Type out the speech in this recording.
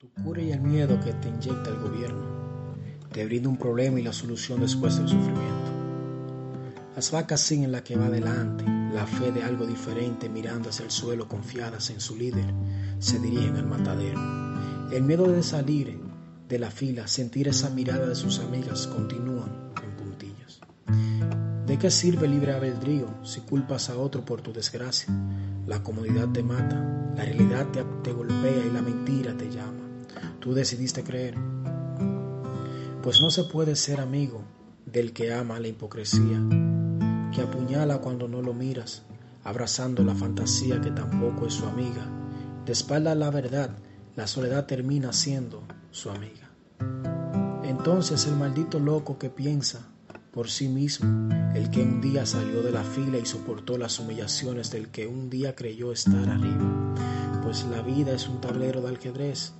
Tu cura y el miedo que te inyecta el gobierno te brinda un problema y la solución después del sufrimiento. Las vacas siguen la que va adelante, la fe de algo diferente mirando hacia el suelo confiadas en su líder, se dirigen al matadero. El miedo de salir de la fila, sentir esa mirada de sus amigas, continúan en puntillas. ¿De qué sirve libre albedrío si culpas a otro por tu desgracia? La comodidad te mata, la realidad te golpea y la mentira te llama tú decidiste creer. Pues no se puede ser amigo del que ama la hipocresía, que apuñala cuando no lo miras, abrazando la fantasía que tampoco es su amiga. De espalda la verdad, la soledad termina siendo su amiga. Entonces el maldito loco que piensa por sí mismo, el que un día salió de la fila y soportó las humillaciones del que un día creyó estar arriba, pues la vida es un tablero de ajedrez